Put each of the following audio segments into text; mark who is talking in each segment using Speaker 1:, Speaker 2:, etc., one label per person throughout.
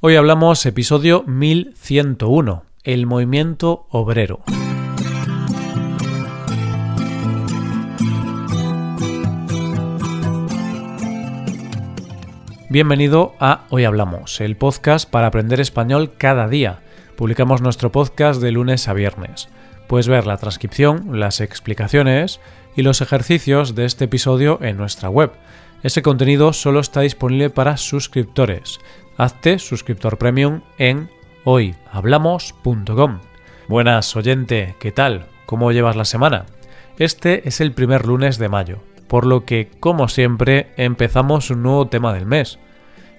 Speaker 1: Hoy hablamos episodio 1101, el movimiento obrero. Bienvenido a Hoy Hablamos, el podcast para aprender español cada día. Publicamos nuestro podcast de lunes a viernes. Puedes ver la transcripción, las explicaciones y los ejercicios de este episodio en nuestra web. Ese contenido solo está disponible para suscriptores hazte suscriptor premium en hoyhablamos.com. Buenas, oyente, ¿qué tal? ¿Cómo llevas la semana? Este es el primer lunes de mayo, por lo que, como siempre, empezamos un nuevo tema del mes.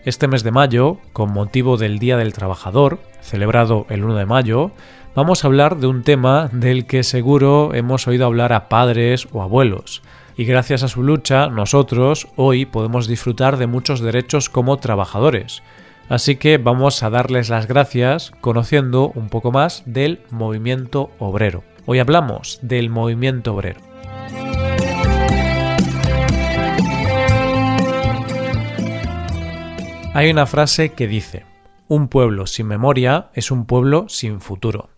Speaker 1: Este mes de mayo, con motivo del Día del Trabajador, celebrado el 1 de mayo, vamos a hablar de un tema del que seguro hemos oído hablar a padres o abuelos, y gracias a su lucha nosotros hoy podemos disfrutar de muchos derechos como trabajadores, Así que vamos a darles las gracias conociendo un poco más del movimiento obrero. Hoy hablamos del movimiento obrero. Hay una frase que dice, un pueblo sin memoria es un pueblo sin futuro.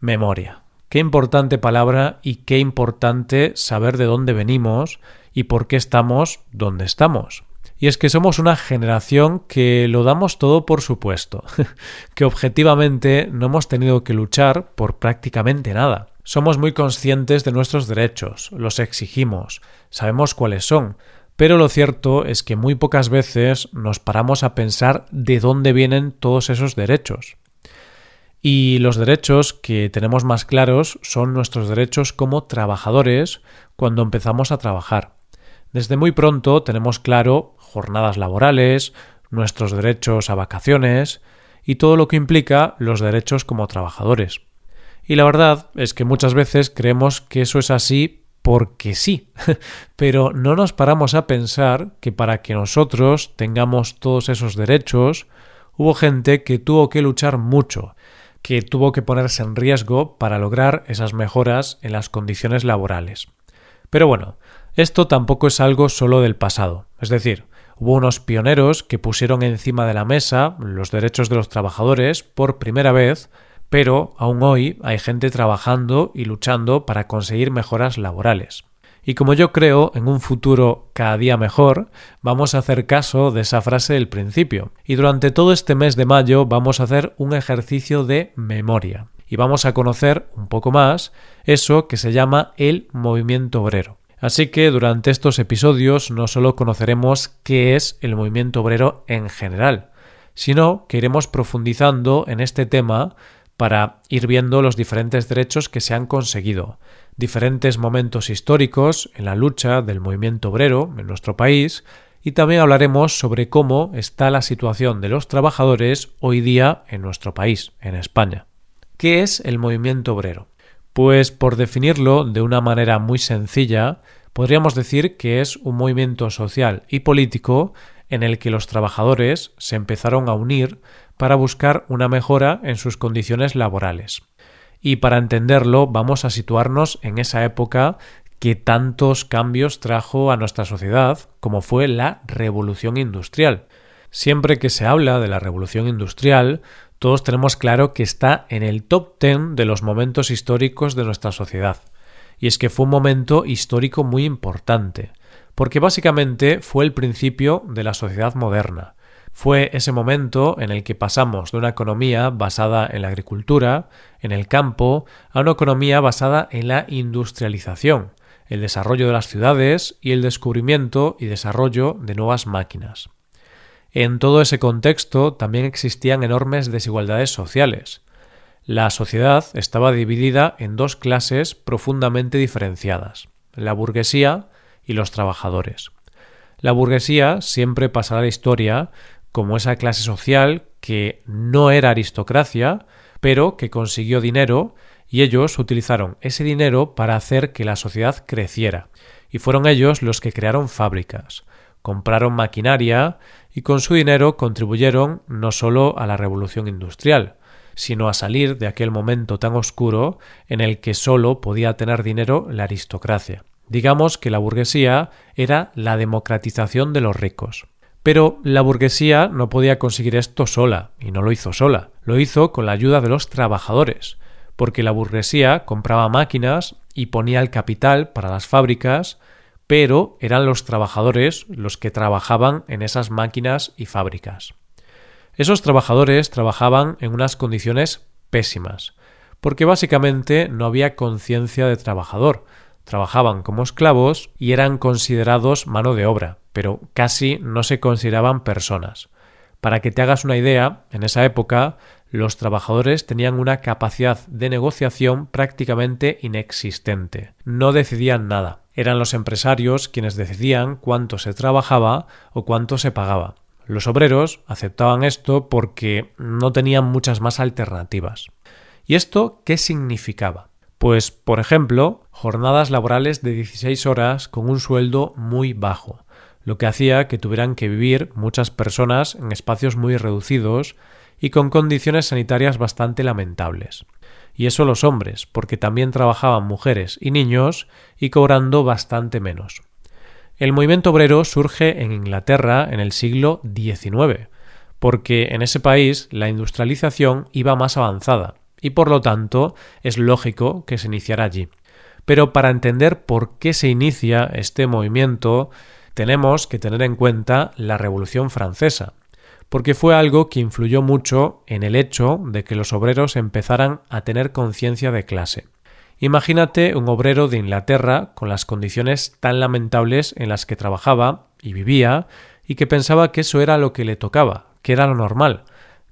Speaker 1: Memoria. Qué importante palabra y qué importante saber de dónde venimos y por qué estamos donde estamos. Y es que somos una generación que lo damos todo por supuesto, que objetivamente no hemos tenido que luchar por prácticamente nada. Somos muy conscientes de nuestros derechos, los exigimos, sabemos cuáles son, pero lo cierto es que muy pocas veces nos paramos a pensar de dónde vienen todos esos derechos. Y los derechos que tenemos más claros son nuestros derechos como trabajadores cuando empezamos a trabajar. Desde muy pronto tenemos claro jornadas laborales, nuestros derechos a vacaciones y todo lo que implica los derechos como trabajadores. Y la verdad es que muchas veces creemos que eso es así porque sí, pero no nos paramos a pensar que para que nosotros tengamos todos esos derechos, hubo gente que tuvo que luchar mucho, que tuvo que ponerse en riesgo para lograr esas mejoras en las condiciones laborales. Pero bueno, esto tampoco es algo solo del pasado. Es decir, hubo unos pioneros que pusieron encima de la mesa los derechos de los trabajadores por primera vez, pero aún hoy hay gente trabajando y luchando para conseguir mejoras laborales. Y como yo creo en un futuro cada día mejor, vamos a hacer caso de esa frase del principio. Y durante todo este mes de mayo vamos a hacer un ejercicio de memoria. Y vamos a conocer un poco más eso que se llama el movimiento obrero. Así que durante estos episodios no solo conoceremos qué es el movimiento obrero en general, sino que iremos profundizando en este tema para ir viendo los diferentes derechos que se han conseguido, diferentes momentos históricos en la lucha del movimiento obrero en nuestro país y también hablaremos sobre cómo está la situación de los trabajadores hoy día en nuestro país, en España. ¿Qué es el movimiento obrero? Pues por definirlo de una manera muy sencilla, podríamos decir que es un movimiento social y político en el que los trabajadores se empezaron a unir para buscar una mejora en sus condiciones laborales. Y para entenderlo vamos a situarnos en esa época que tantos cambios trajo a nuestra sociedad como fue la revolución industrial. Siempre que se habla de la revolución industrial, todos tenemos claro que está en el top ten de los momentos históricos de nuestra sociedad. Y es que fue un momento histórico muy importante, porque básicamente fue el principio de la sociedad moderna. Fue ese momento en el que pasamos de una economía basada en la agricultura, en el campo, a una economía basada en la industrialización, el desarrollo de las ciudades y el descubrimiento y desarrollo de nuevas máquinas. En todo ese contexto también existían enormes desigualdades sociales. La sociedad estaba dividida en dos clases profundamente diferenciadas, la burguesía y los trabajadores. La burguesía siempre pasará a la historia como esa clase social que no era aristocracia, pero que consiguió dinero y ellos utilizaron ese dinero para hacer que la sociedad creciera, y fueron ellos los que crearon fábricas, compraron maquinaria y con su dinero contribuyeron no solo a la revolución industrial, sino a salir de aquel momento tan oscuro en el que sólo podía tener dinero la aristocracia. Digamos que la burguesía era la democratización de los ricos. Pero la burguesía no podía conseguir esto sola, y no lo hizo sola, lo hizo con la ayuda de los trabajadores, porque la burguesía compraba máquinas y ponía el capital para las fábricas, pero eran los trabajadores los que trabajaban en esas máquinas y fábricas. Esos trabajadores trabajaban en unas condiciones pésimas, porque básicamente no había conciencia de trabajador, trabajaban como esclavos y eran considerados mano de obra, pero casi no se consideraban personas. Para que te hagas una idea, en esa época los trabajadores tenían una capacidad de negociación prácticamente inexistente. No decidían nada. Eran los empresarios quienes decidían cuánto se trabajaba o cuánto se pagaba. Los obreros aceptaban esto porque no tenían muchas más alternativas. ¿Y esto qué significaba? Pues, por ejemplo, jornadas laborales de 16 horas con un sueldo muy bajo, lo que hacía que tuvieran que vivir muchas personas en espacios muy reducidos y con condiciones sanitarias bastante lamentables. Y eso los hombres, porque también trabajaban mujeres y niños y cobrando bastante menos. El movimiento obrero surge en Inglaterra en el siglo XIX, porque en ese país la industrialización iba más avanzada y por lo tanto es lógico que se iniciara allí. Pero para entender por qué se inicia este movimiento tenemos que tener en cuenta la Revolución Francesa, porque fue algo que influyó mucho en el hecho de que los obreros empezaran a tener conciencia de clase. Imagínate un obrero de Inglaterra con las condiciones tan lamentables en las que trabajaba y vivía y que pensaba que eso era lo que le tocaba, que era lo normal,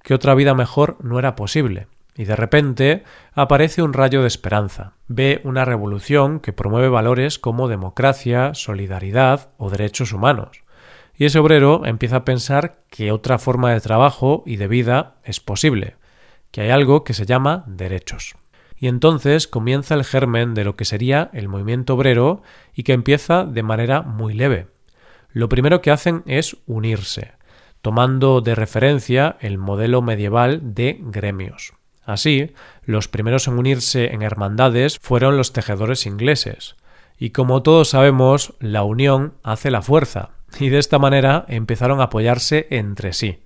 Speaker 1: que otra vida mejor no era posible. Y de repente aparece un rayo de esperanza. Ve una revolución que promueve valores como democracia, solidaridad o derechos humanos. Y ese obrero empieza a pensar que otra forma de trabajo y de vida es posible, que hay algo que se llama derechos. Y entonces comienza el germen de lo que sería el movimiento obrero y que empieza de manera muy leve. Lo primero que hacen es unirse, tomando de referencia el modelo medieval de gremios. Así, los primeros en unirse en hermandades fueron los tejedores ingleses. Y como todos sabemos, la unión hace la fuerza, y de esta manera empezaron a apoyarse entre sí.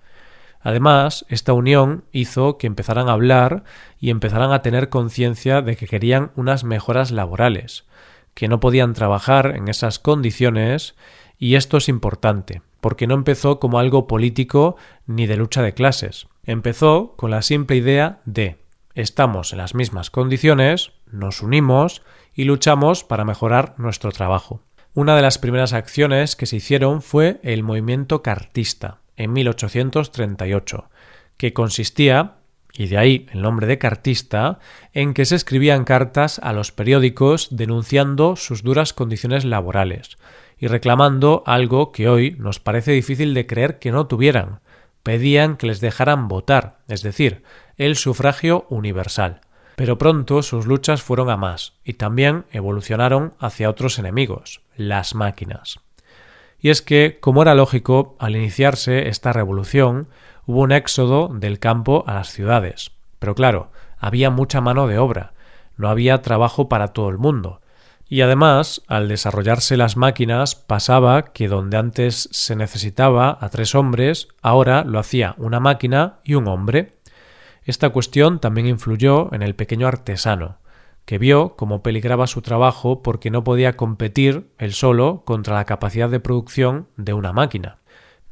Speaker 1: Además, esta unión hizo que empezaran a hablar y empezaran a tener conciencia de que querían unas mejoras laborales, que no podían trabajar en esas condiciones, y esto es importante, porque no empezó como algo político ni de lucha de clases, Empezó con la simple idea de estamos en las mismas condiciones, nos unimos y luchamos para mejorar nuestro trabajo. Una de las primeras acciones que se hicieron fue el movimiento cartista, en 1838, que consistía, y de ahí el nombre de cartista, en que se escribían cartas a los periódicos denunciando sus duras condiciones laborales y reclamando algo que hoy nos parece difícil de creer que no tuvieran, pedían que les dejaran votar, es decir, el sufragio universal. Pero pronto sus luchas fueron a más y también evolucionaron hacia otros enemigos, las máquinas. Y es que, como era lógico, al iniciarse esta revolución hubo un éxodo del campo a las ciudades. Pero claro, había mucha mano de obra, no había trabajo para todo el mundo, y además, al desarrollarse las máquinas, pasaba que donde antes se necesitaba a tres hombres, ahora lo hacía una máquina y un hombre. Esta cuestión también influyó en el pequeño artesano, que vio cómo peligraba su trabajo porque no podía competir él solo contra la capacidad de producción de una máquina.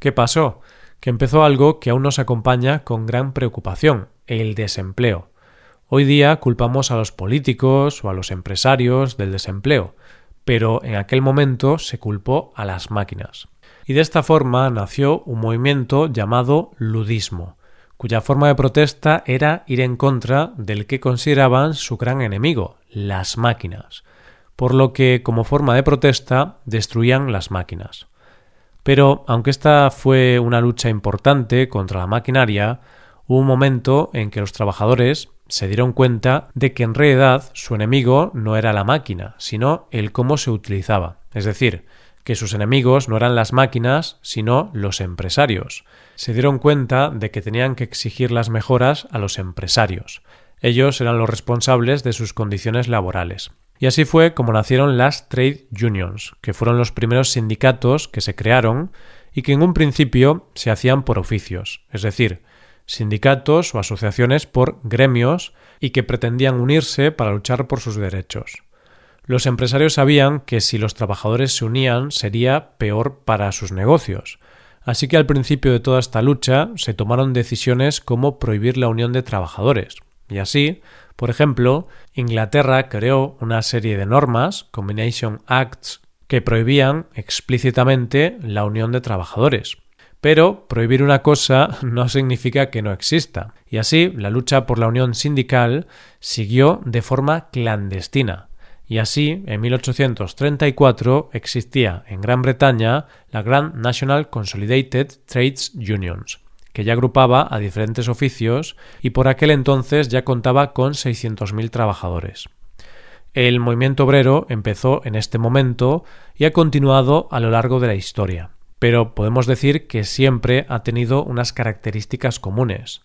Speaker 1: ¿Qué pasó? Que empezó algo que aún nos acompaña con gran preocupación, el desempleo. Hoy día culpamos a los políticos o a los empresarios del desempleo, pero en aquel momento se culpó a las máquinas. Y de esta forma nació un movimiento llamado ludismo, cuya forma de protesta era ir en contra del que consideraban su gran enemigo, las máquinas, por lo que como forma de protesta destruían las máquinas. Pero aunque esta fue una lucha importante contra la maquinaria, hubo un momento en que los trabajadores se dieron cuenta de que en realidad su enemigo no era la máquina, sino el cómo se utilizaba. Es decir, que sus enemigos no eran las máquinas, sino los empresarios. Se dieron cuenta de que tenían que exigir las mejoras a los empresarios. Ellos eran los responsables de sus condiciones laborales. Y así fue como nacieron las trade unions, que fueron los primeros sindicatos que se crearon y que en un principio se hacían por oficios, es decir, sindicatos o asociaciones por gremios y que pretendían unirse para luchar por sus derechos. Los empresarios sabían que si los trabajadores se unían sería peor para sus negocios, así que al principio de toda esta lucha se tomaron decisiones como prohibir la unión de trabajadores. Y así, por ejemplo, Inglaterra creó una serie de normas, Combination Acts, que prohibían explícitamente la unión de trabajadores. Pero prohibir una cosa no significa que no exista. Y así la lucha por la unión sindical siguió de forma clandestina, y así, en 1834 existía en Gran Bretaña la Grand National Consolidated Trades Unions, que ya agrupaba a diferentes oficios y por aquel entonces ya contaba con 600.000 trabajadores. El movimiento obrero empezó en este momento y ha continuado a lo largo de la historia, pero podemos decir que siempre ha tenido unas características comunes.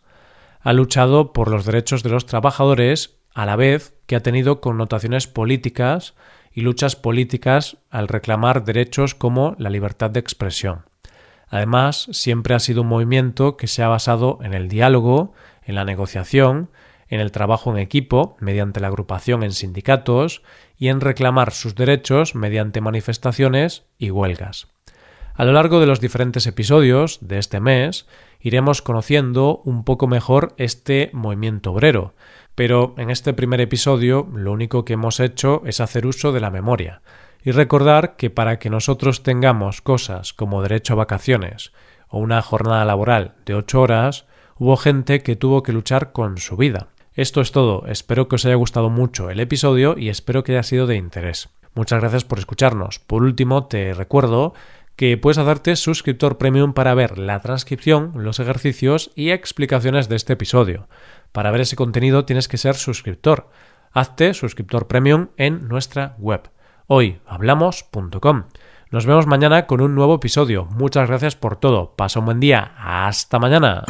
Speaker 1: Ha luchado por los derechos de los trabajadores a la vez que ha tenido connotaciones políticas y luchas políticas al reclamar derechos como la libertad de expresión. Además, siempre ha sido un movimiento que se ha basado en el diálogo, en la negociación, en el trabajo en equipo, mediante la agrupación en sindicatos, y en reclamar sus derechos mediante manifestaciones y huelgas. A lo largo de los diferentes episodios de este mes iremos conociendo un poco mejor este movimiento obrero, pero en este primer episodio lo único que hemos hecho es hacer uso de la memoria y recordar que para que nosotros tengamos cosas como derecho a vacaciones o una jornada laboral de ocho horas, hubo gente que tuvo que luchar con su vida. Esto es todo, espero que os haya gustado mucho el episodio y espero que haya sido de interés. Muchas gracias por escucharnos. Por último, te recuerdo que puedes hacerte suscriptor premium para ver la transcripción, los ejercicios y explicaciones de este episodio. Para ver ese contenido tienes que ser suscriptor. Hazte suscriptor premium en nuestra web hoyhablamos.com. Nos vemos mañana con un nuevo episodio. Muchas gracias por todo. Pasa un buen día. Hasta mañana.